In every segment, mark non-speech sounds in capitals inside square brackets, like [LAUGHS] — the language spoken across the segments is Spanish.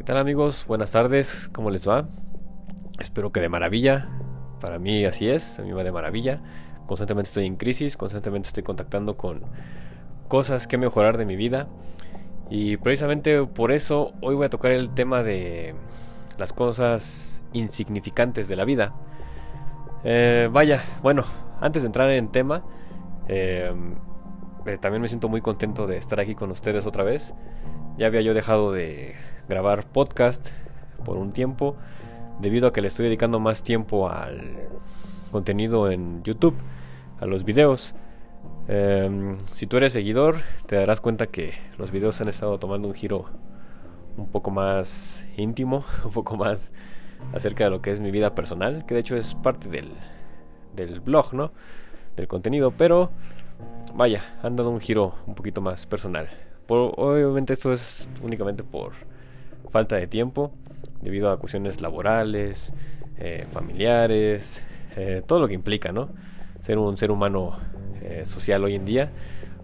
¿Qué tal amigos? Buenas tardes, ¿cómo les va? Espero que de maravilla. Para mí así es, a mí va de maravilla. Constantemente estoy en crisis, constantemente estoy contactando con cosas que mejorar de mi vida. Y precisamente por eso hoy voy a tocar el tema de las cosas insignificantes de la vida. Eh, vaya, bueno, antes de entrar en tema, eh, eh, también me siento muy contento de estar aquí con ustedes otra vez. Ya había yo dejado de grabar podcast por un tiempo debido a que le estoy dedicando más tiempo al contenido en YouTube, a los videos. Em, si tú eres seguidor, te darás cuenta que los videos han estado tomando un giro un poco más íntimo, [LAUGHS] un poco más acerca de lo que es mi vida personal, que de hecho es parte del, del blog, ¿no? Del contenido, pero vaya, han dado un giro un poquito más personal. obviamente esto es únicamente por falta de tiempo, debido a cuestiones laborales, eh, familiares, eh, todo lo que implica, ¿no? Ser un ser humano eh, social hoy en día,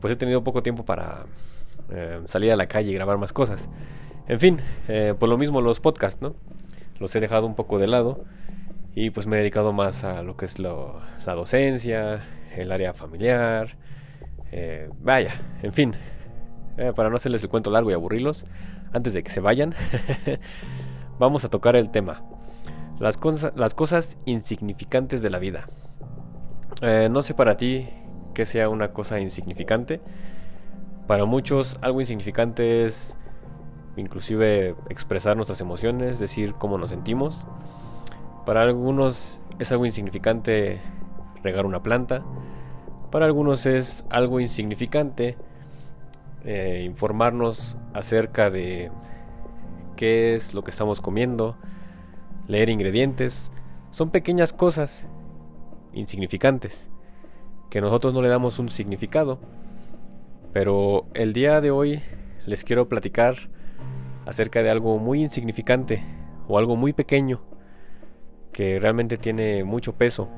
pues he tenido poco tiempo para salir a la calle y grabar más cosas. En fin, por lo mismo los podcasts, ¿no? Los he dejado un poco de lado y pues me he dedicado más a lo que es la docencia, el área familiar, vaya, en fin, para no hacerles el cuento largo y aburrirlos, antes de que se vayan, [LAUGHS] vamos a tocar el tema. Las, las cosas insignificantes de la vida. Eh, no sé para ti que sea una cosa insignificante. Para muchos algo insignificante es inclusive expresar nuestras emociones, decir cómo nos sentimos. Para algunos es algo insignificante regar una planta. Para algunos es algo insignificante eh, informarnos acerca de qué es lo que estamos comiendo, leer ingredientes, son pequeñas cosas insignificantes que nosotros no le damos un significado. Pero el día de hoy les quiero platicar acerca de algo muy insignificante o algo muy pequeño que realmente tiene mucho peso.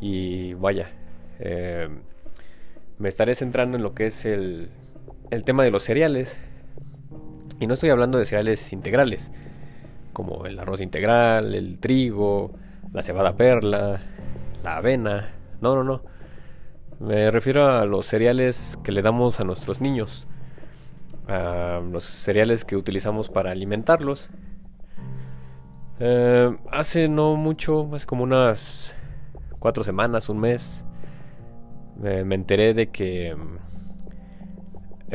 Y vaya, eh, me estaré centrando en lo que es el el tema de los cereales. Y no estoy hablando de cereales integrales, como el arroz integral, el trigo, la cebada perla, la avena. No, no, no. Me refiero a los cereales que le damos a nuestros niños. A los cereales que utilizamos para alimentarlos. Eh, hace no mucho, hace como unas cuatro semanas, un mes, me enteré de que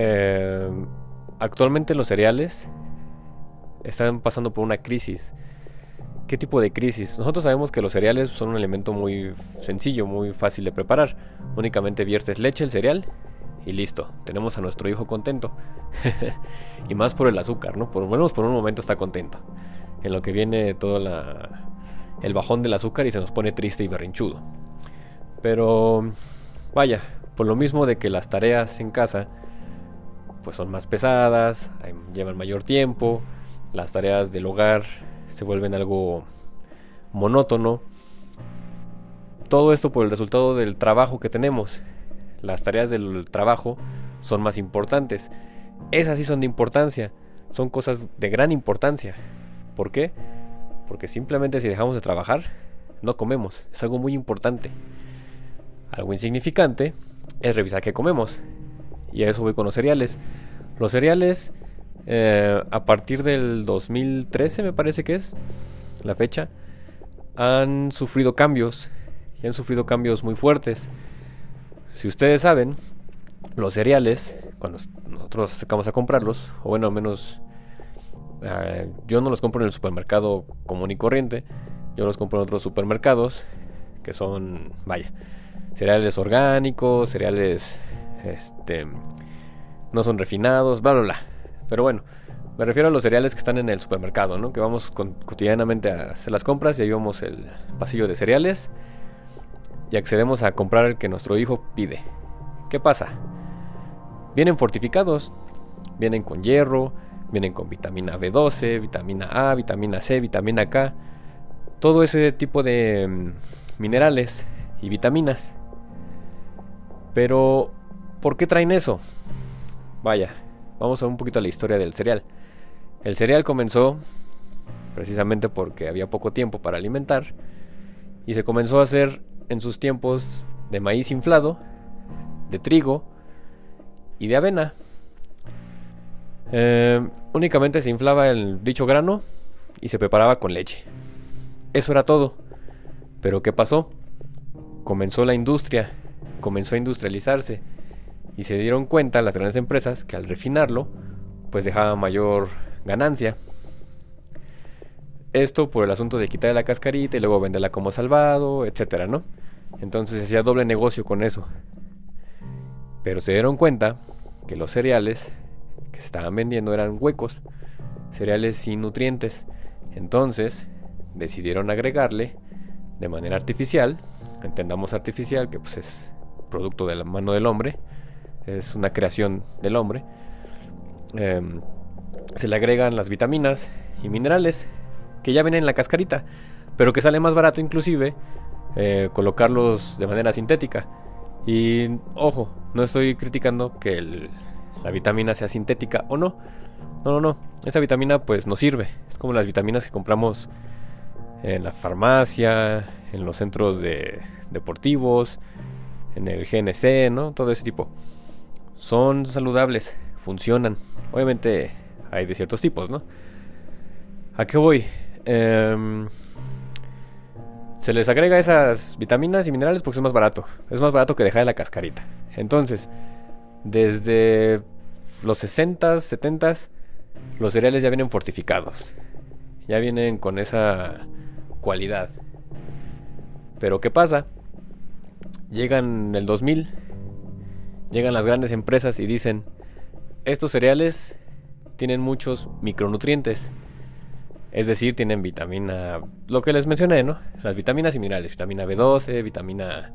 eh, actualmente los cereales están pasando por una crisis. ¿Qué tipo de crisis? Nosotros sabemos que los cereales son un elemento muy sencillo, muy fácil de preparar. Únicamente viertes leche, el cereal y listo. Tenemos a nuestro hijo contento. [LAUGHS] y más por el azúcar, ¿no? Por lo menos por un momento está contento. En lo que viene todo el bajón del azúcar y se nos pone triste y berrinchudo. Pero vaya, por lo mismo de que las tareas en casa pues son más pesadas, llevan mayor tiempo, las tareas del hogar se vuelven algo monótono. Todo esto por el resultado del trabajo que tenemos. Las tareas del trabajo son más importantes. Esas sí son de importancia. Son cosas de gran importancia. ¿Por qué? Porque simplemente si dejamos de trabajar, no comemos. Es algo muy importante. Algo insignificante es revisar qué comemos. Y a eso voy con los cereales. Los cereales, eh, a partir del 2013 me parece que es la fecha, han sufrido cambios. Y han sufrido cambios muy fuertes. Si ustedes saben, los cereales, cuando nosotros sacamos a comprarlos, o bueno, al menos eh, yo no los compro en el supermercado común y corriente, yo los compro en otros supermercados que son, vaya, cereales orgánicos, cereales este, no son refinados, bla, bla, bla. Pero bueno, me refiero a los cereales que están en el supermercado, ¿no? Que vamos cotidianamente a hacer las compras y ahí vemos el pasillo de cereales y accedemos a comprar el que nuestro hijo pide. ¿Qué pasa? Vienen fortificados, vienen con hierro, vienen con vitamina B12, vitamina A, vitamina C, vitamina K, todo ese tipo de mm, minerales y vitaminas. Pero ¿Por qué traen eso? Vaya, vamos a un poquito a la historia del cereal. El cereal comenzó precisamente porque había poco tiempo para alimentar y se comenzó a hacer en sus tiempos de maíz inflado, de trigo y de avena. Eh, únicamente se inflaba el dicho grano y se preparaba con leche. Eso era todo. Pero ¿qué pasó? Comenzó la industria, comenzó a industrializarse y se dieron cuenta las grandes empresas que al refinarlo pues dejaba mayor ganancia. Esto por el asunto de quitarle la cascarita y luego venderla como salvado, etcétera, ¿no? Entonces hacía doble negocio con eso. Pero se dieron cuenta que los cereales que se estaban vendiendo eran huecos, cereales sin nutrientes. Entonces decidieron agregarle de manera artificial, entendamos artificial, que pues es producto de la mano del hombre, es una creación del hombre, em, se le agregan las vitaminas y minerales que ya vienen en la cascarita, pero que sale más barato inclusive eh, colocarlos de manera sintética. Y ojo, no estoy criticando que la vitamina sea sintética o no. No, no, no. Esa vitamina pues nos sirve. Es como las vitaminas que compramos en la farmacia, en los centros de deportivos, en el GNC, ¿no? Todo ese tipo. Son saludables, funcionan. Obviamente hay de ciertos tipos, ¿no? ¿A qué voy? Em, se les agrega esas vitaminas y minerales porque es más barato. Es más barato que dejar la cascarita. Entonces, desde los 60s, 70s, los cereales ya vienen fortificados. Ya vienen con esa cualidad. Pero ¿qué pasa? Llegan el 2000, llegan las grandes empresas y dicen, estos cereales tienen muchos micronutrientes. Es decir, tienen vitamina, lo que les mencioné, ¿no? Las vitaminas y minerales, vitamina B12, vitamina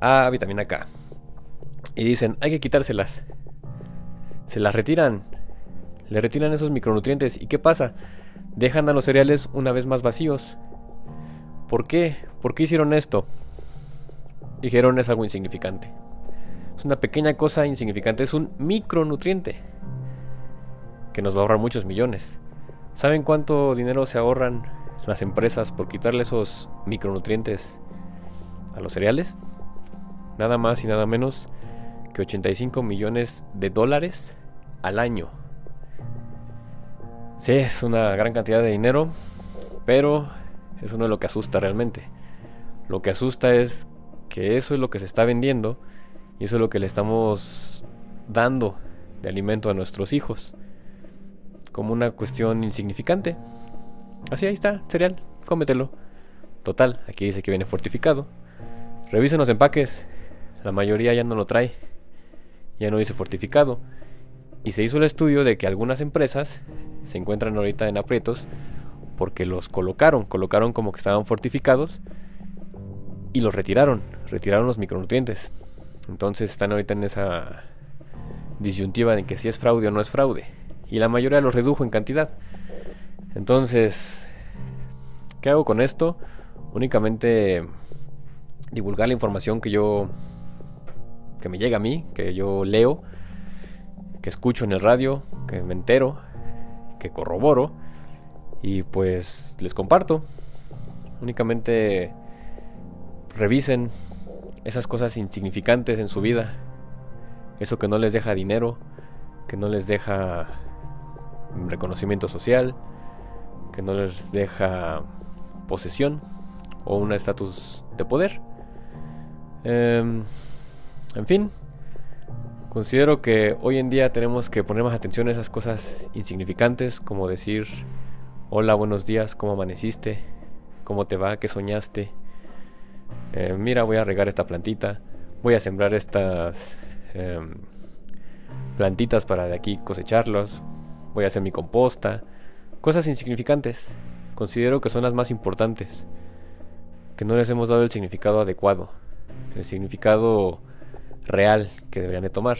A, vitamina K. Y dicen, hay que quitárselas. Se las retiran. Le retiran esos micronutrientes. ¿Y qué pasa? Dejan a los cereales una vez más vacíos. ¿Por qué? ¿Por qué hicieron esto? Dijeron es algo insignificante. Es una pequeña cosa insignificante, es un micronutriente que nos va a ahorrar muchos millones. ¿Saben cuánto dinero se ahorran las empresas por quitarle esos micronutrientes a los cereales? Nada más y nada menos que 85 millones de dólares al año. Sí, es una gran cantidad de dinero, pero eso no es lo que asusta realmente. Lo que asusta es que eso es lo que se está vendiendo y eso es lo que le estamos dando de alimento a nuestros hijos. Como una cuestión insignificante. Así ahí está, cereal, cómetelo. Total, aquí dice que viene fortificado. Revisen los empaques. La mayoría ya no lo trae. Ya no dice fortificado. Y se hizo el estudio de que algunas empresas se encuentran ahorita en aprietos porque los colocaron, colocaron como que estaban fortificados y los retiraron, retiraron los micronutrientes. Entonces están ahorita en esa disyuntiva de que si es fraude o no es fraude. Y la mayoría los redujo en cantidad. Entonces, ¿qué hago con esto? Únicamente divulgar la información que yo que me llega a mí, que yo leo, que escucho en el radio, que me entero, que corroboro y pues les comparto. Únicamente revisen esas cosas insignificantes en su vida. Eso que no les deja dinero, que no les deja reconocimiento social, que no les deja posesión o un estatus de poder. Em, en fin, considero que hoy en día tenemos que poner más atención a esas cosas insignificantes, como decir Hola, buenos días, ¿cómo amaneciste? ¿Cómo te va? ¿Qué soñaste? Eh, mira, voy a regar esta plantita. Voy a sembrar estas em, plantitas para de aquí cosecharlos. Voy a hacer mi composta. Cosas insignificantes. Considero que son las más importantes. Que no les hemos dado el significado adecuado. El significado real que deberían de tomar.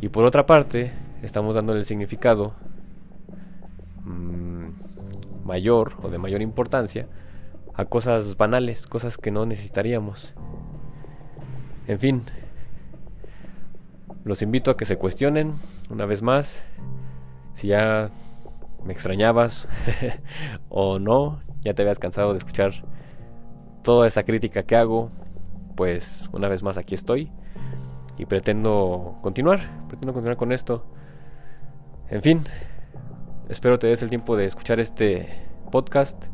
Y por otra parte, estamos dando el significado Mm, mayor o de mayor importancia a cosas banales, cosas que no necesitaríamos. En fin, los invito a que se cuestionen una vez más si ya me extrañabas [LAUGHS] o no, ya te habías cansado de escuchar toda esta crítica que hago, pues una vez más aquí estoy y pretendo continuar, pretendo continuar con esto. En fin, espero te des el tiempo de escuchar este podcast.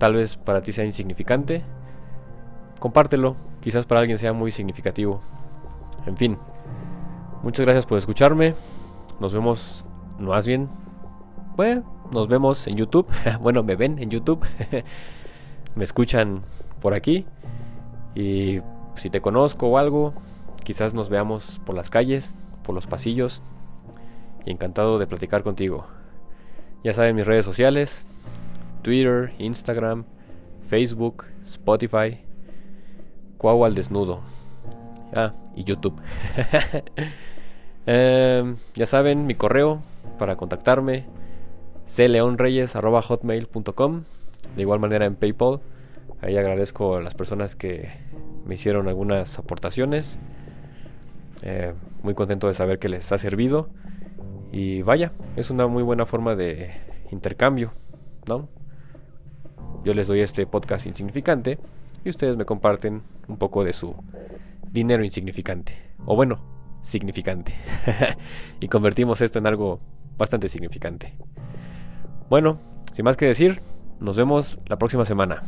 Tal vez para ti sea insignificante. Compártelo, quizás para alguien sea muy significativo. En fin, muchas gracias por escucharme. Nos vemos, no más bien, bueno, nos vemos en YouTube. [LAUGHS] bueno, me ven en YouTube. [LAUGHS] me escuchan por aquí. Y si te conozco o algo, quizás nos veamos por las calles, por los pasillos. Y encantado de platicar contigo. Ya saben mis redes sociales. Twitter, Instagram, Facebook, Spotify. Cuau al desnudo. Ah, y YouTube. [LAUGHS] Em, ya saben, mi correo para contactarme cleonreyes.hotmail.com De igual manera en PayPal. Ahí agradezco a las personas que me hicieron algunas aportaciones. Eh, muy contento de saber que les ha servido. Y vaya, es una muy buena forma de intercambio, ¿no? Yo les doy este podcast insignificante y ustedes me comparten un poco de su dinero insignificante. O bueno, significante. [LAUGHS] y convertimos esto en algo bastante significante. Bueno, sin más que decir, nos vemos la próxima semana.